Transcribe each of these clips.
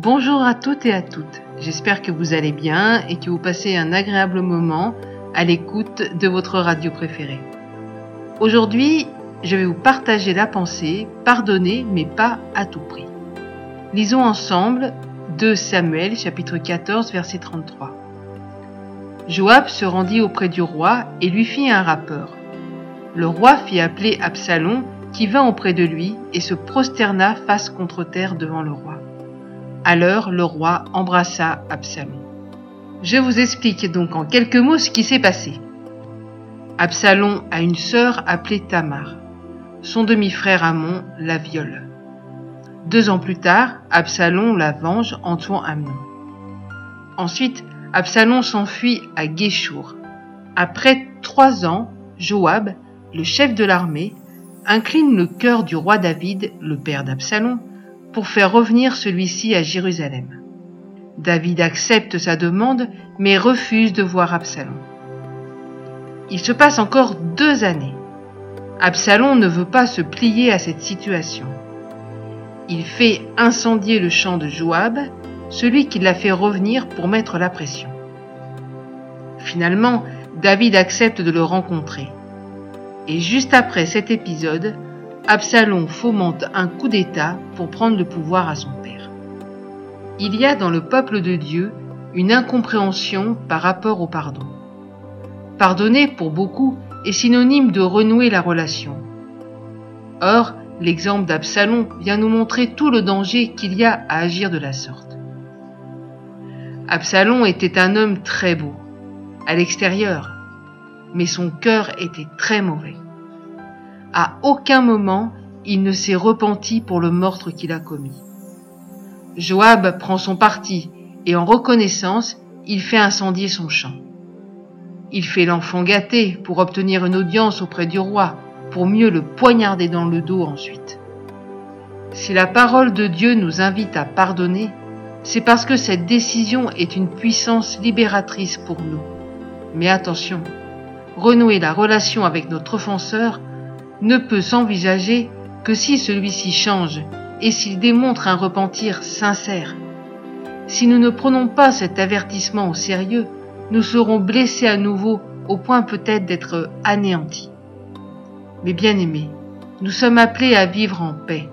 Bonjour à toutes et à toutes. J'espère que vous allez bien et que vous passez un agréable moment à l'écoute de votre radio préférée. Aujourd'hui, je vais vous partager la pensée, pardonner mais pas à tout prix. Lisons ensemble 2 Samuel chapitre 14 verset 33. Joab se rendit auprès du roi et lui fit un rapport. Le roi fit appeler Absalom qui vint auprès de lui et se prosterna face contre terre devant le roi. Alors le roi embrassa Absalom. Je vous explique donc en quelques mots ce qui s'est passé. Absalom a une sœur appelée Tamar. Son demi-frère Amon la viole. Deux ans plus tard, Absalom la venge en tuant Amnon. Ensuite, Absalom s'enfuit à Guéchour. Après trois ans, Joab, le chef de l'armée, incline le cœur du roi David, le père d'Absalom, faire revenir celui-ci à Jérusalem. David accepte sa demande, mais refuse de voir Absalom. Il se passe encore deux années. Absalom ne veut pas se plier à cette situation. Il fait incendier le champ de Joab, celui qui l'a fait revenir pour mettre la pression. Finalement, David accepte de le rencontrer. Et juste après cet épisode, Absalom fomente un coup d'État pour prendre le pouvoir à son père. Il y a dans le peuple de Dieu une incompréhension par rapport au pardon. Pardonner pour beaucoup est synonyme de renouer la relation. Or, l'exemple d'Absalom vient nous montrer tout le danger qu'il y a à agir de la sorte. Absalom était un homme très beau, à l'extérieur, mais son cœur était très mauvais. À aucun moment il ne s'est repenti pour le meurtre qu'il a commis. Joab prend son parti et en reconnaissance, il fait incendier son champ. Il fait l'enfant gâté pour obtenir une audience auprès du roi, pour mieux le poignarder dans le dos ensuite. Si la parole de Dieu nous invite à pardonner, c'est parce que cette décision est une puissance libératrice pour nous. Mais attention, renouer la relation avec notre offenseur ne peut s'envisager que si celui-ci change et s'il démontre un repentir sincère. Si nous ne prenons pas cet avertissement au sérieux, nous serons blessés à nouveau au point peut-être d'être anéantis. Mais bien aimés, nous sommes appelés à vivre en paix.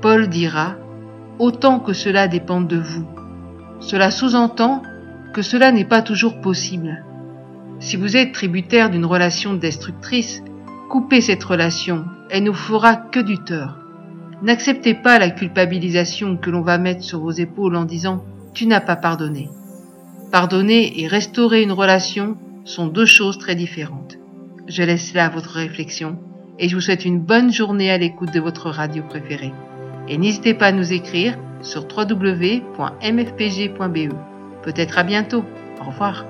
Paul dira, autant que cela dépend de vous. Cela sous-entend que cela n'est pas toujours possible. Si vous êtes tributaire d'une relation destructrice, coupez cette relation, elle ne fera que du tort. N'acceptez pas la culpabilisation que l'on va mettre sur vos épaules en disant tu n'as pas pardonné. Pardonner et restaurer une relation sont deux choses très différentes. Je laisse là votre réflexion et je vous souhaite une bonne journée à l'écoute de votre radio préférée. Et n'hésitez pas à nous écrire sur www.mfpg.be. Peut-être à bientôt. Au revoir.